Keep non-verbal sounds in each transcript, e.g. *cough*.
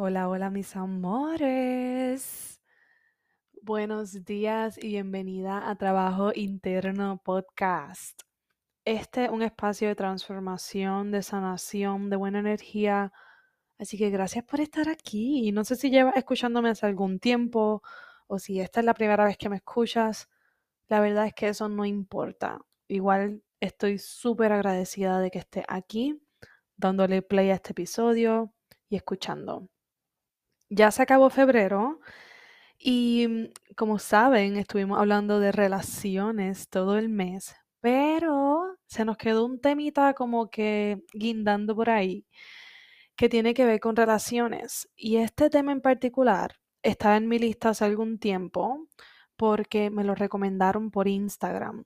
Hola, hola mis amores. Buenos días y bienvenida a Trabajo Interno Podcast. Este es un espacio de transformación, de sanación, de buena energía. Así que gracias por estar aquí. No sé si llevas escuchándome hace algún tiempo o si esta es la primera vez que me escuchas. La verdad es que eso no importa. Igual estoy súper agradecida de que estés aquí, dándole play a este episodio y escuchando. Ya se acabó febrero y mm, como saben, estuvimos hablando de relaciones todo el mes, pero se nos quedó un temita como que guindando por ahí que tiene que ver con relaciones. Y este tema en particular estaba en mi lista hace algún tiempo porque me lo recomendaron por Instagram.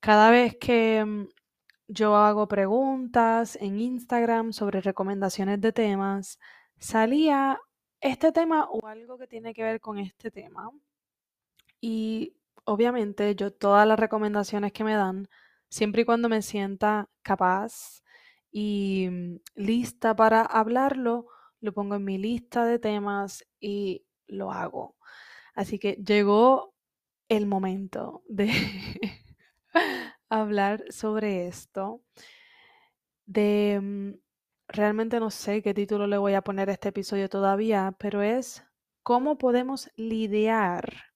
Cada vez que mm, yo hago preguntas en Instagram sobre recomendaciones de temas, salía este tema o algo que tiene que ver con este tema. Y obviamente yo todas las recomendaciones que me dan, siempre y cuando me sienta capaz y mm, lista para hablarlo, lo pongo en mi lista de temas y lo hago. Así que llegó el momento de *laughs* hablar sobre esto, de mm, realmente no sé qué título le voy a poner a este episodio todavía, pero es cómo podemos lidiar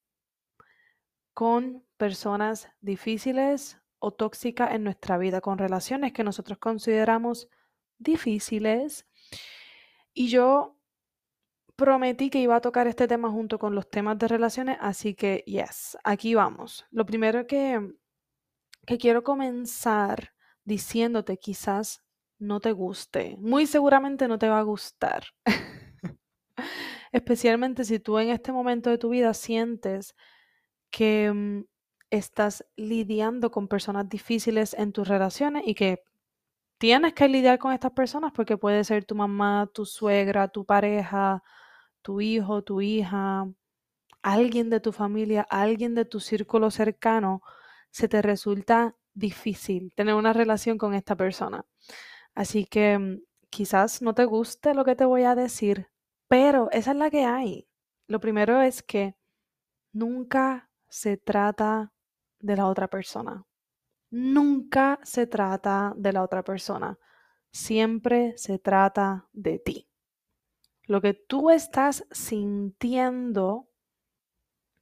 con personas difíciles o tóxicas en nuestra vida, con relaciones que nosotros consideramos difíciles. Y yo prometí que iba a tocar este tema junto con los temas de relaciones, así que, yes, aquí vamos. Lo primero que, que quiero comenzar diciéndote quizás no te guste. Muy seguramente no te va a gustar. *laughs* Especialmente si tú en este momento de tu vida sientes que mm, estás lidiando con personas difíciles en tus relaciones y que tienes que lidiar con estas personas porque puede ser tu mamá, tu suegra, tu pareja, tu hijo, tu hija, alguien de tu familia, alguien de tu círculo cercano, se te resulta difícil tener una relación con esta persona. Así que mm, quizás no te guste lo que te voy a decir, pero esa es la que hay. Lo primero es que nunca se trata de la otra persona. Nunca se trata de la otra persona. Siempre se trata de ti. Lo que tú estás sintiendo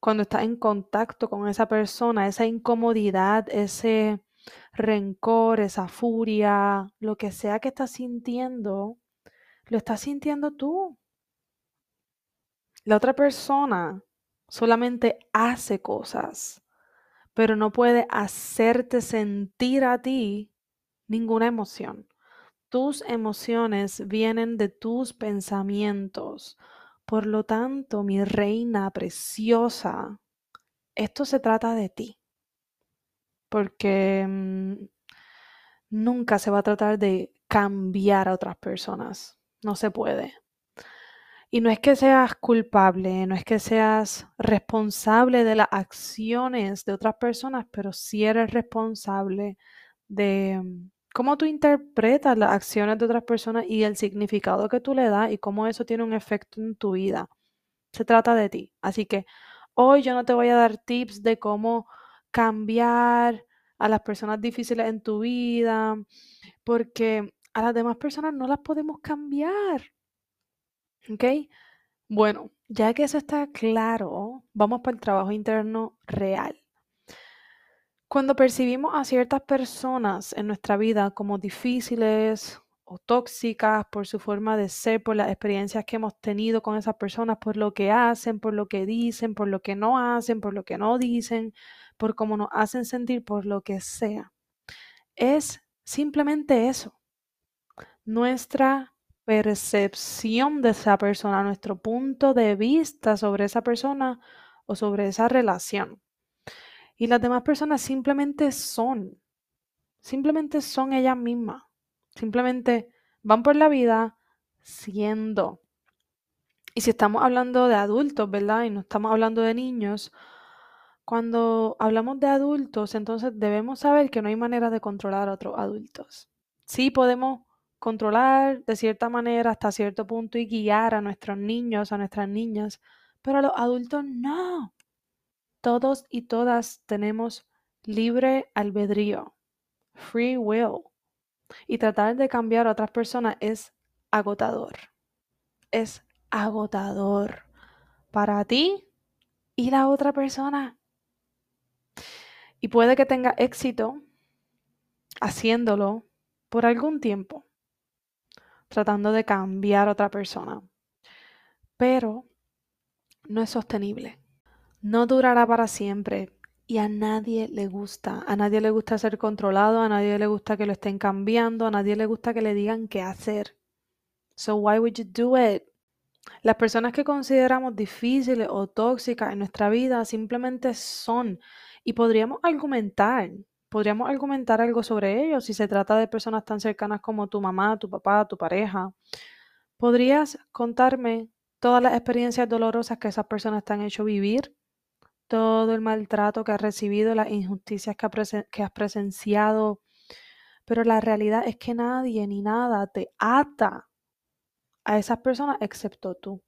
cuando estás en contacto con esa persona, esa incomodidad, ese rencor, esa furia, lo que sea que estás sintiendo, lo estás sintiendo tú. La otra persona solamente hace cosas, pero no puede hacerte sentir a ti ninguna emoción. Tus emociones vienen de tus pensamientos. Por lo tanto, mi reina preciosa, esto se trata de ti. Porque mm, nunca se va a tratar de cambiar a otras personas. No se puede. Y no es que seas culpable, no es que seas responsable de las acciones de otras personas, pero sí eres responsable de mm, cómo tú interpretas las acciones de otras personas y el significado que tú le das y cómo eso tiene un efecto en tu vida. Se trata de ti. Así que hoy yo no te voy a dar tips de cómo cambiar a las personas difíciles en tu vida, porque a las demás personas no las podemos cambiar. ¿Ok? Bueno, ya que eso está claro, vamos para el trabajo interno real. Cuando percibimos a ciertas personas en nuestra vida como difíciles o tóxicas por su forma de ser, por las experiencias que hemos tenido con esas personas, por lo que hacen, por lo que dicen, por lo que no hacen, por lo que no dicen, por cómo nos hacen sentir, por lo que sea. Es simplemente eso. Nuestra percepción de esa persona, nuestro punto de vista sobre esa persona o sobre esa relación. Y las demás personas simplemente son, simplemente son ellas mismas, simplemente van por la vida siendo. Y si estamos hablando de adultos, ¿verdad? Y no estamos hablando de niños, cuando hablamos de adultos, entonces debemos saber que no hay manera de controlar a otros adultos. Sí podemos controlar de cierta manera hasta cierto punto y guiar a nuestros niños, a nuestras niñas, pero a los adultos no. Todos y todas tenemos libre albedrío, free will. Y tratar de cambiar a otras personas es agotador. Es agotador para ti y la otra persona. Y puede que tenga éxito haciéndolo por algún tiempo tratando de cambiar a otra persona. Pero no es sostenible. No durará para siempre. Y a nadie le gusta. A nadie le gusta ser controlado, a nadie le gusta que lo estén cambiando, a nadie le gusta que le digan qué hacer. So why would you do it? Las personas que consideramos difíciles o tóxicas en nuestra vida simplemente son. Y podríamos argumentar podríamos argumentar algo sobre ello si se trata de personas tan cercanas como tu mamá, tu papá, tu pareja. ¿Podrías contarme todas las experiencias dolorosas que esas personas te han hecho vivir? Todo el maltrato que has recibido, las injusticias que, que has presenciado. Pero la realidad es que nadie ni nada te ata a esas personas excepto tú.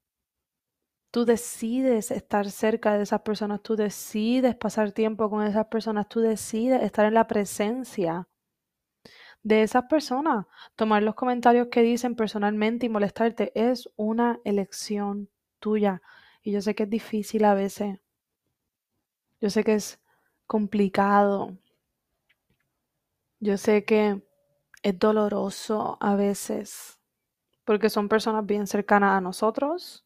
Tú decides estar cerca de esas personas, tú decides pasar tiempo con esas personas, tú decides estar en la presencia de esas personas. Tomar los comentarios que dicen personalmente y molestarte es una elección tuya. Y yo sé que es difícil a veces. Yo sé que es complicado. Yo sé que es doloroso a veces. Porque son personas bien cercanas a nosotros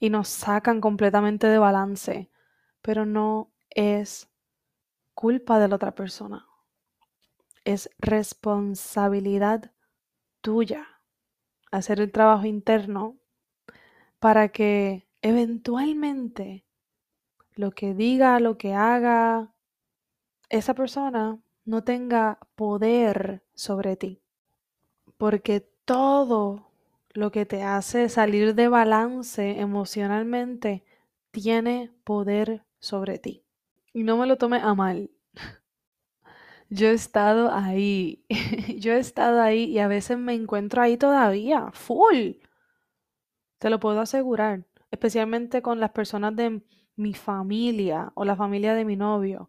y nos sacan completamente de balance, pero no es culpa de la otra persona. Es responsabilidad tuya hacer el trabajo interno para que eventualmente lo que diga, lo que haga esa persona no tenga poder sobre ti. Porque todo lo que te hace salir de balance emocionalmente tiene poder sobre ti. Y no me lo tome a mal. *laughs* Yo he estado ahí, *laughs* yo he estado ahí y a veces me encuentro ahí todavía, full. Te lo puedo asegurar, especialmente con las personas de mi familia o la familia de mi novio,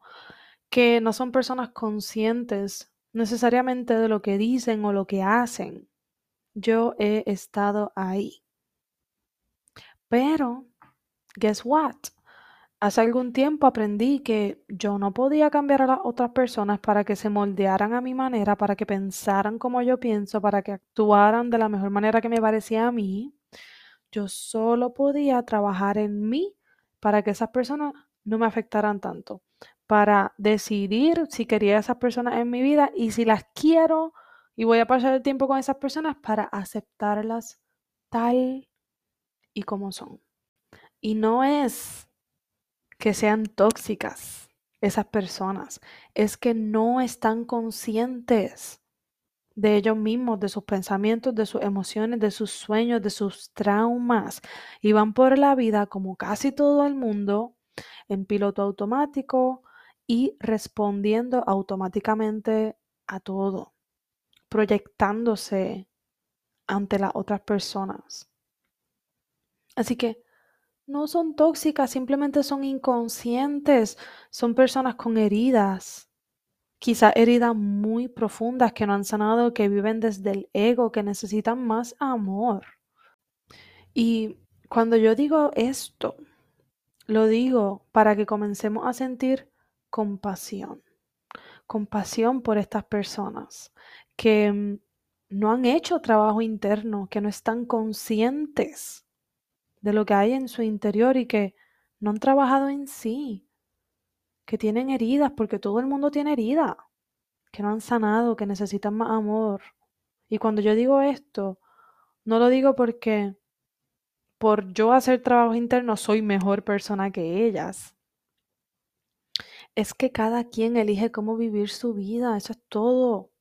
que no son personas conscientes necesariamente de lo que dicen o lo que hacen. Yo he estado ahí. Pero, guess what? Hace algún tiempo aprendí que yo no podía cambiar a las otras personas para que se moldearan a mi manera, para que pensaran como yo pienso, para que actuaran de la mejor manera que me parecía a mí. Yo solo podía trabajar en mí para que esas personas no me afectaran tanto, para decidir si quería a esas personas en mi vida y si las quiero y voy a pasar el tiempo con esas personas para aceptarlas tal y como son. Y no es que sean tóxicas esas personas, es que no están conscientes de ellos mismos, de sus pensamientos, de sus emociones, de sus sueños, de sus traumas. Y van por la vida como casi todo el mundo en piloto automático y respondiendo automáticamente a todo, proyectándose ante las otras personas. Así que no son tóxicas, simplemente son inconscientes, son personas con heridas quizá heridas muy profundas que no han sanado, que viven desde el ego, que necesitan más amor. Y cuando yo digo esto, lo digo para que comencemos a sentir compasión, compasión por estas personas que mm, no han hecho trabajo interno, que no están conscientes de lo que hay en su interior y que no han trabajado en sí, que tienen heridas, porque todo el mundo tiene heridas, que no han sanado, que necesitan más amor. Y cuando yo digo esto, no lo digo porque por yo hacer trabajo interno soy mejor persona que ellas. Es que cada quien elige cómo vivir su vida, eso es todo.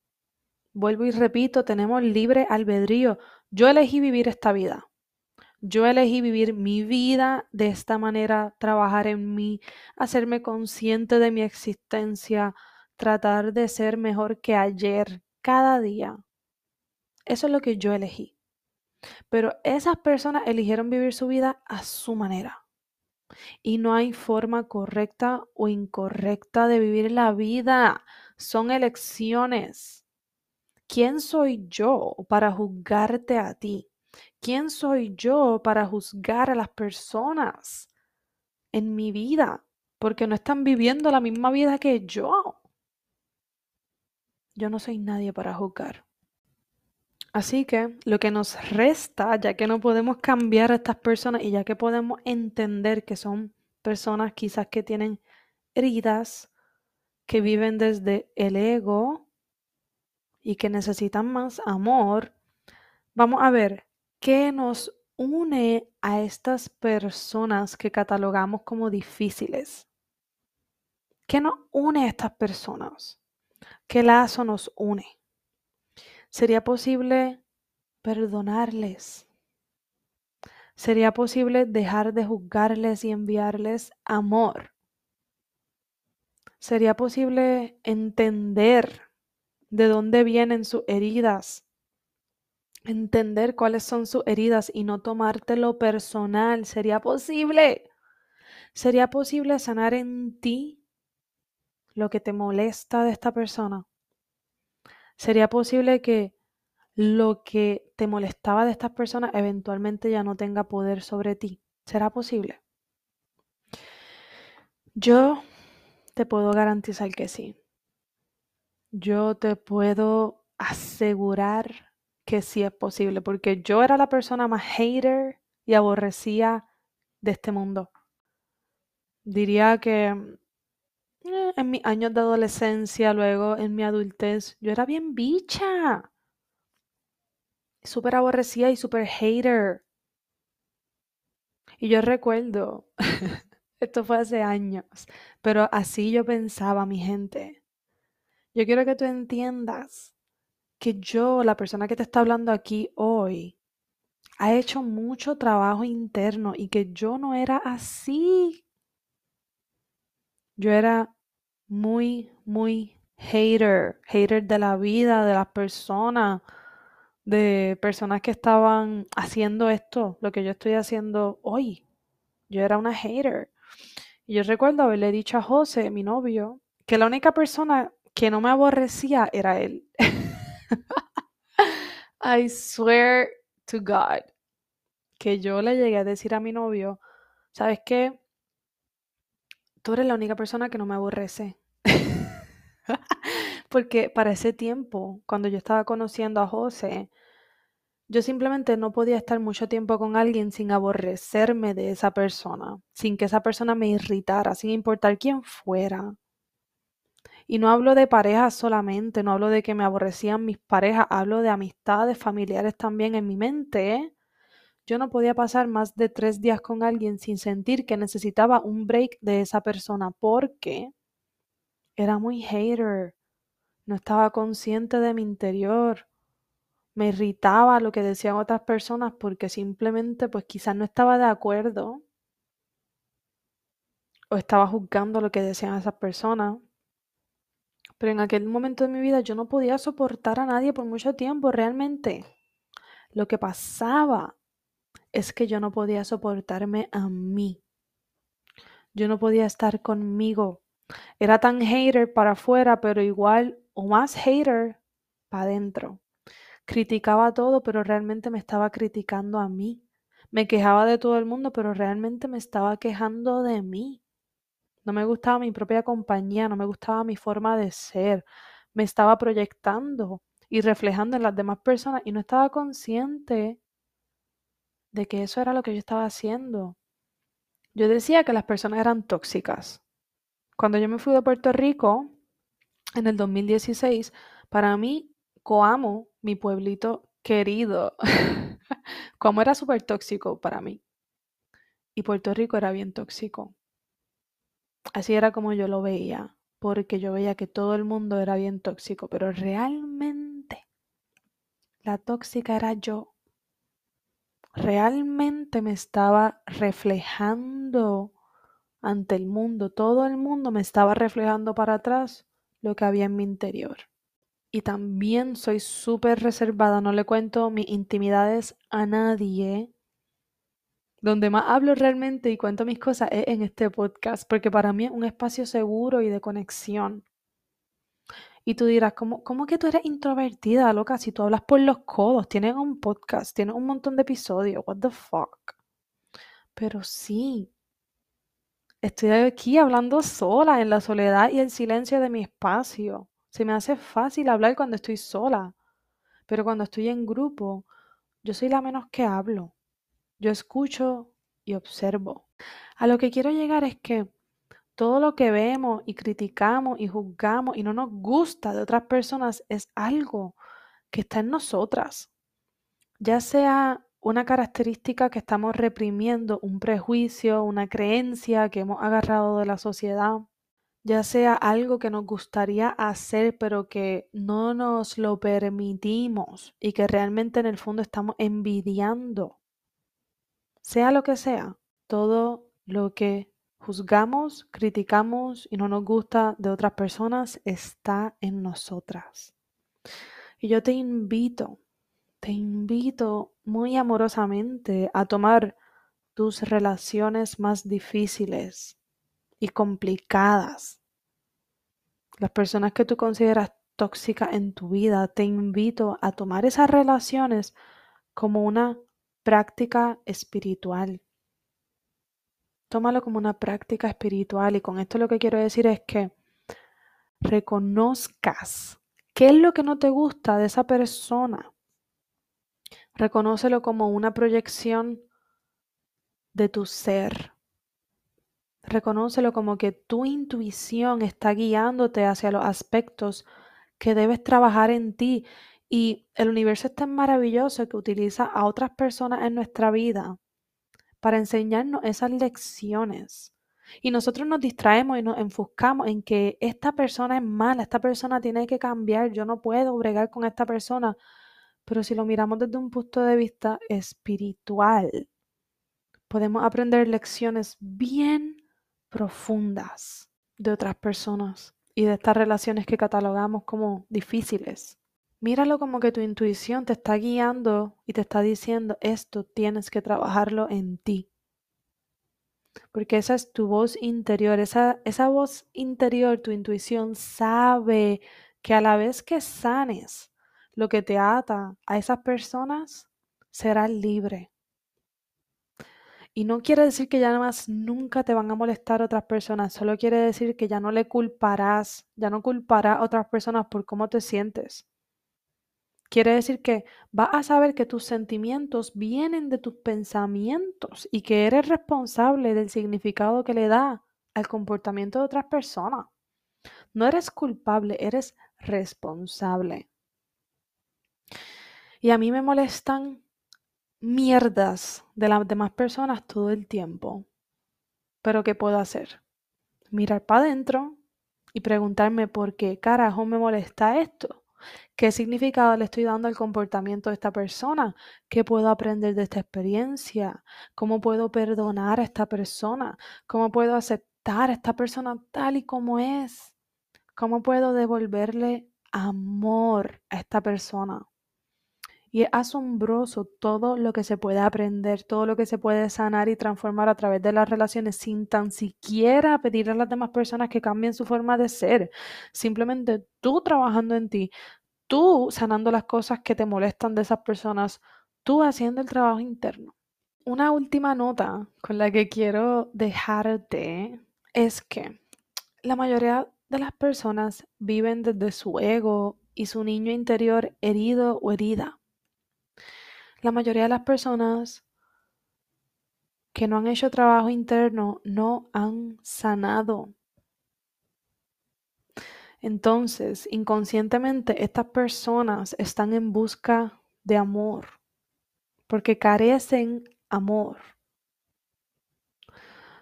Vuelvo y repito, tenemos libre albedrío. Yo elegí vivir esta vida. Yo elegí vivir mi vida de esta manera, trabajar en mí, hacerme consciente de mi existencia, tratar de ser mejor que ayer, cada día. Eso es lo que yo elegí. Pero esas personas eligieron vivir su vida a su manera. Y no hay forma correcta o incorrecta de vivir la vida. Son elecciones. ¿Quién soy yo para juzgarte a ti? ¿Quién soy yo para juzgar a las personas en mi vida? Porque no están viviendo la misma vida que yo. Yo no soy nadie para juzgar. Así que lo que nos resta, ya que no podemos cambiar a estas personas y ya que podemos entender que son personas quizás que tienen heridas, que viven desde el ego y que necesitan más amor, vamos a ver ¿Qué nos une a estas personas que catalogamos como difíciles? ¿Qué nos une a estas personas? ¿Qué lazo nos une? ¿Sería posible perdonarles? ¿Sería posible dejar de juzgarles y enviarles amor? ¿Sería posible entender de dónde vienen sus heridas entender cuáles son sus heridas y no tomártelo personal. ¿Sería posible? ¿Sería posible sanar en ti lo que te molesta de esta persona? ¿Sería posible que lo que te molestaba de estas personas eventualmente ya no tenga poder sobre ti? ¿Será posible? Yo te puedo garantizar que sí. Yo te puedo asegurar que sí es posible, porque yo era la persona más hater y aborrecía de este mundo. Diría que eh, en mis años de adolescencia, luego en mi adultez, yo era bien bicha. Súper aborrecida y súper hater. Y yo recuerdo, *laughs* esto fue hace años, pero así yo pensaba, mi gente. Yo quiero que tú entiendas que yo, la persona que te está hablando aquí hoy, ha hecho mucho trabajo interno y que yo no era así. Yo era muy, muy hater, hater de la vida, de las personas, de personas que estaban haciendo esto, lo que yo estoy haciendo hoy. Yo era una hater. Y yo recuerdo haberle dicho a José, mi novio, que la única persona que no me aborrecía era él. I swear to God que yo le llegué a decir a mi novio, ¿sabes qué? Tú eres la única persona que no me aborrece. *laughs* Porque para ese tiempo, cuando yo estaba conociendo a José, Yo simplemente no podía estar mucho tiempo con alguien sin aborrecerme de esa persona, sin que esa persona me irritara, sin importar quién fuera. Y no hablo de parejas solamente, no hablo de que me aborrecían mis parejas, hablo de amistades, familiares también en mi mente. Yo no podía pasar más de tres días con alguien sin sentir que necesitaba un break de esa persona porque era muy hater, no estaba consciente de mi interior me irritaba lo que decían otras personas porque simplemente pues quizás no estaba de acuerdo o estaba juzgando lo que decían esas personas. Pero en aquel momento de mi vida yo no podía soportar a nadie por mucho tiempo realmente. Lo que pasaba es que yo no podía soportarme a mí. Yo no podía estar conmigo. Era tan hater para afuera, pero igual o más hater para adentro. Criticaba todo, pero realmente me estaba criticando a mí. Me quejaba de todo el mundo, pero realmente me estaba quejando de mí. No me gustaba mi propia compañía, no me gustaba mi forma de ser. Me estaba proyectando y reflejando en las demás personas y no estaba consciente de que eso era lo que yo estaba haciendo. Yo decía que las personas eran tóxicas. Cuando yo me fui de Puerto Rico en el 2016, para mí Coamo mi pueblito querido, *laughs* como era súper tóxico para mí. Y Puerto Rico era bien tóxico. Así era como yo lo veía, porque yo veía que todo el mundo era bien tóxico, pero realmente la tóxica era yo. Realmente me estaba reflejando ante el mundo, todo el mundo me estaba reflejando para atrás lo que había en mi interior y también soy súper reservada, no le cuento mis intimidades a nadie. Donde más hablo realmente y cuento mis cosas es en este podcast, porque para mí es un espacio seguro y de conexión. Y tú dirás, ¿cómo, cómo que tú eres introvertida, loca? Si tú hablas por los codos, tienes un podcast, tienes un montón de episodios, what the fuck. Pero sí, estoy aquí hablando sola en la soledad y el silencio de mi espacio. Se me hace fácil hablar cuando estoy sola, pero cuando estoy en grupo, yo soy la menos que hablo. Yo escucho y observo. A lo que quiero llegar es que todo lo que vemos y criticamos y juzgamos y no nos gusta de otras personas es algo que está en nosotras. Ya sea una característica que estamos reprimiendo, un prejuicio, una creencia que hemos agarrado de la sociedad, ya sea algo que nos gustaría hacer pero que no nos lo permitimos y que realmente en el fondo estamos envidiando. Sea lo que sea, todo lo que juzgamos, criticamos y no nos gusta de otras personas está en nosotras. Y yo te invito, te invito muy amorosamente a tomar tus relaciones más difíciles y complicadas. Las personas que tú consideras tóxicas en tu vida, te invito a tomar esas relaciones como una práctica espiritual. Tómalo como una práctica espiritual y con esto lo que quiero decir es que reconozcas qué es lo que no te gusta de esa persona. Reconócelo como una proyección de tu ser, Reconócelo como que tu intuición está guiándote hacia los aspectos que debes trabajar en ti. Y el universo es tan maravilloso que utiliza a otras personas en nuestra vida para enseñarnos esas lecciones. Y nosotros nos distraemos y nos enfuscamos en que esta persona es mala, esta persona tiene que cambiar, yo no puedo bregar con esta persona. Pero si lo miramos desde un punto de vista espiritual, podemos aprender lecciones bien profundas de otras personas y de estas relaciones que catalogamos como difíciles. Míralo como que tu intuición te está guiando y te está diciendo esto tienes que trabajarlo en ti. Porque esa es tu voz interior, esa, esa voz interior, tu intuición sabe que a la vez que sanes lo que te ata a esas personas, serás libre. Y no quiere decir que ya nada más nunca te van a molestar otras personas, solo quiere decir que ya no le culparás, ya no culparás a otras personas por cómo te sientes. Quiere decir que vas a saber que tus sentimientos vienen de tus pensamientos y que eres responsable del significado que le da al comportamiento de otras personas. No eres culpable, eres responsable. Y a mí me molestan mierdas de las demás personas todo el tiempo. Pero ¿qué puedo hacer? Mirar para adentro y preguntarme por qué carajo me molesta esto. ¿Qué significado le estoy dando al comportamiento de esta persona? ¿Qué puedo aprender de esta experiencia? ¿Cómo puedo perdonar a esta persona? ¿Cómo puedo aceptar a esta persona tal y como es? ¿Cómo puedo devolverle amor a esta persona? Y es asombroso todo lo que se puede aprender, todo lo que se puede sanar y transformar a través de las relaciones sin tan siquiera pedir a las demás personas que cambien su forma de ser. Simplemente tú trabajando en ti, tú sanando las cosas que te molestan de esas personas, tú haciendo el trabajo interno. Una última nota con la que quiero dejarte es que la mayoría de las personas viven desde su ego y su niño interior herido o herida la mayoría de las personas que no han hecho trabajo interno no han sanado. Entonces, inconscientemente, estas personas están en busca de amor, porque carecen amor.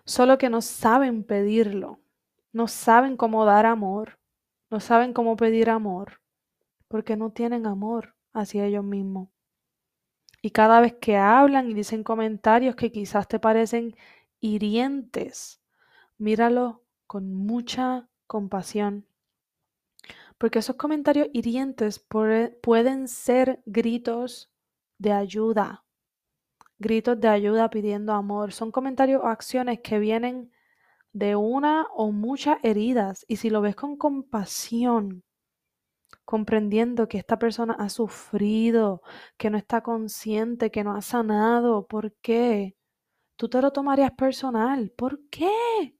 Solo que no saben pedirlo, no saben cómo dar amor, no saben cómo pedir amor, porque no tienen amor hacia ellos mismos. Y cada vez que hablan y dicen comentarios que quizás te parecen hirientes, míralo con mucha compasión. Porque esos comentarios hirientes pueden ser gritos de ayuda, gritos de ayuda pidiendo amor. Son comentarios o acciones que vienen de una o muchas heridas. Y si lo ves con compasión, comprendiendo que esta persona ha sufrido, que no está consciente, que no ha sanado. ¿Por qué? Tú te lo tomarías personal. ¿Por qué?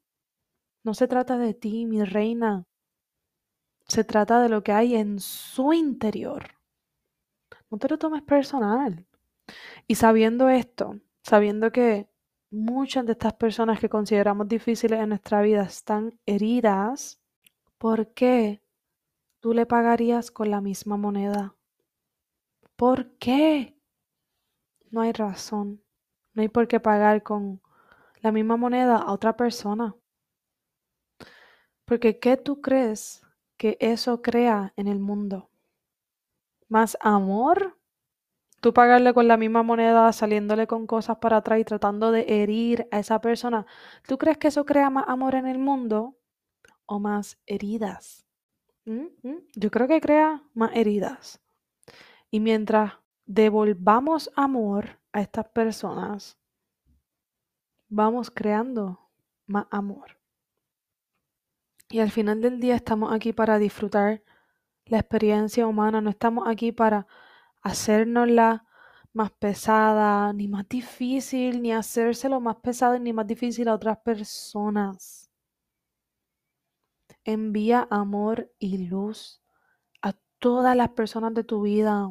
No se trata de ti, mi reina. Se trata de lo que hay en su interior. No te lo tomes personal. Y sabiendo esto, sabiendo que muchas de estas personas que consideramos difíciles en nuestra vida están heridas, ¿por qué tú le pagarías con la misma moneda. ¿Por qué? No hay razón. No hay por qué pagar con la misma moneda a otra persona. Porque ¿qué tú crees que eso crea en el mundo? ¿Más amor? Tú pagarle con la misma moneda, saliéndole con cosas para atrás y tratando de herir a esa persona. ¿Tú crees que eso crea más amor en el mundo o más heridas? Yo creo que crea más heridas. Y mientras devolvamos amor a estas personas, vamos creando más amor. Y al final del día estamos aquí para disfrutar la experiencia humana, no estamos aquí para hacernosla más pesada, ni más difícil, ni hacérselo más pesado ni más difícil a otras personas. Envía amor y luz a todas las personas de tu vida,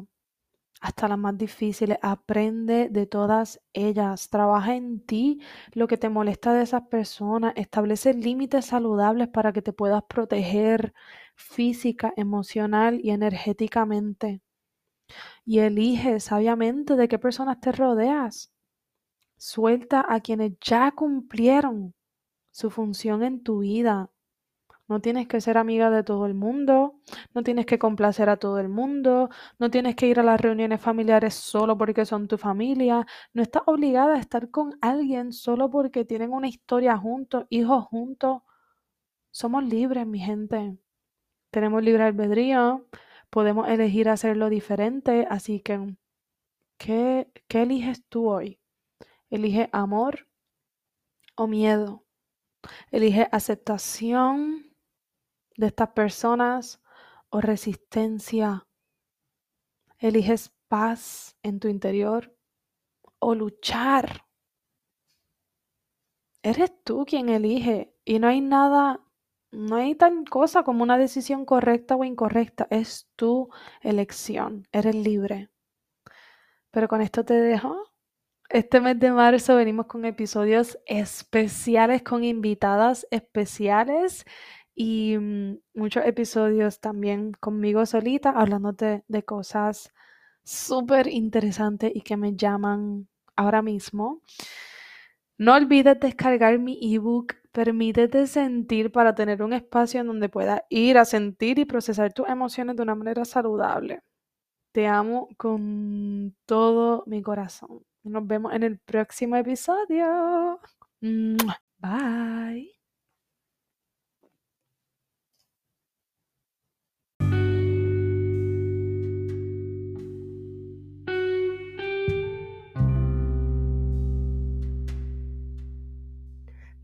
hasta las más difíciles. Aprende de todas ellas. Trabaja en ti lo que te molesta de esas personas. Establece límites saludables para que te puedas proteger física, emocional y energéticamente. Y elige sabiamente de qué personas te rodeas. Suelta a quienes ya cumplieron su función en tu vida no tienes que ser amiga de todo el mundo, no tienes que complacer a todo el mundo, no tienes que ir a las reuniones familiares solo porque son tu familia, no estás obligada a estar con alguien solo porque tienen una historia juntos, hijos juntos. Somos libres, mi gente. Tenemos libre albedrío, podemos elegir hacerlo diferente, así que, ¿qué, qué eliges tú hoy? ¿Elige amor o miedo? Elige aceptación de estas personas o resistencia. Eliges paz en tu interior o luchar. Eres tú quien elige y no hay nada No hay tal cosa como una decisión correcta o incorrecta, es tu elección, eres libre. Pero con esto te dejo. Este mes de marzo venimos con episodios especiales con invitadas especiales y mm, muchos episodios también conmigo solita hablándote de cosas súper interesantes y que me llaman ahora mismo. No olvides descargar mi ebook Permítete sentir para tener un espacio en donde puedas ir a sentir y procesar tus emociones de una manera saludable. Te amo con todo mi corazón. Nos vemos en el próximo episodio.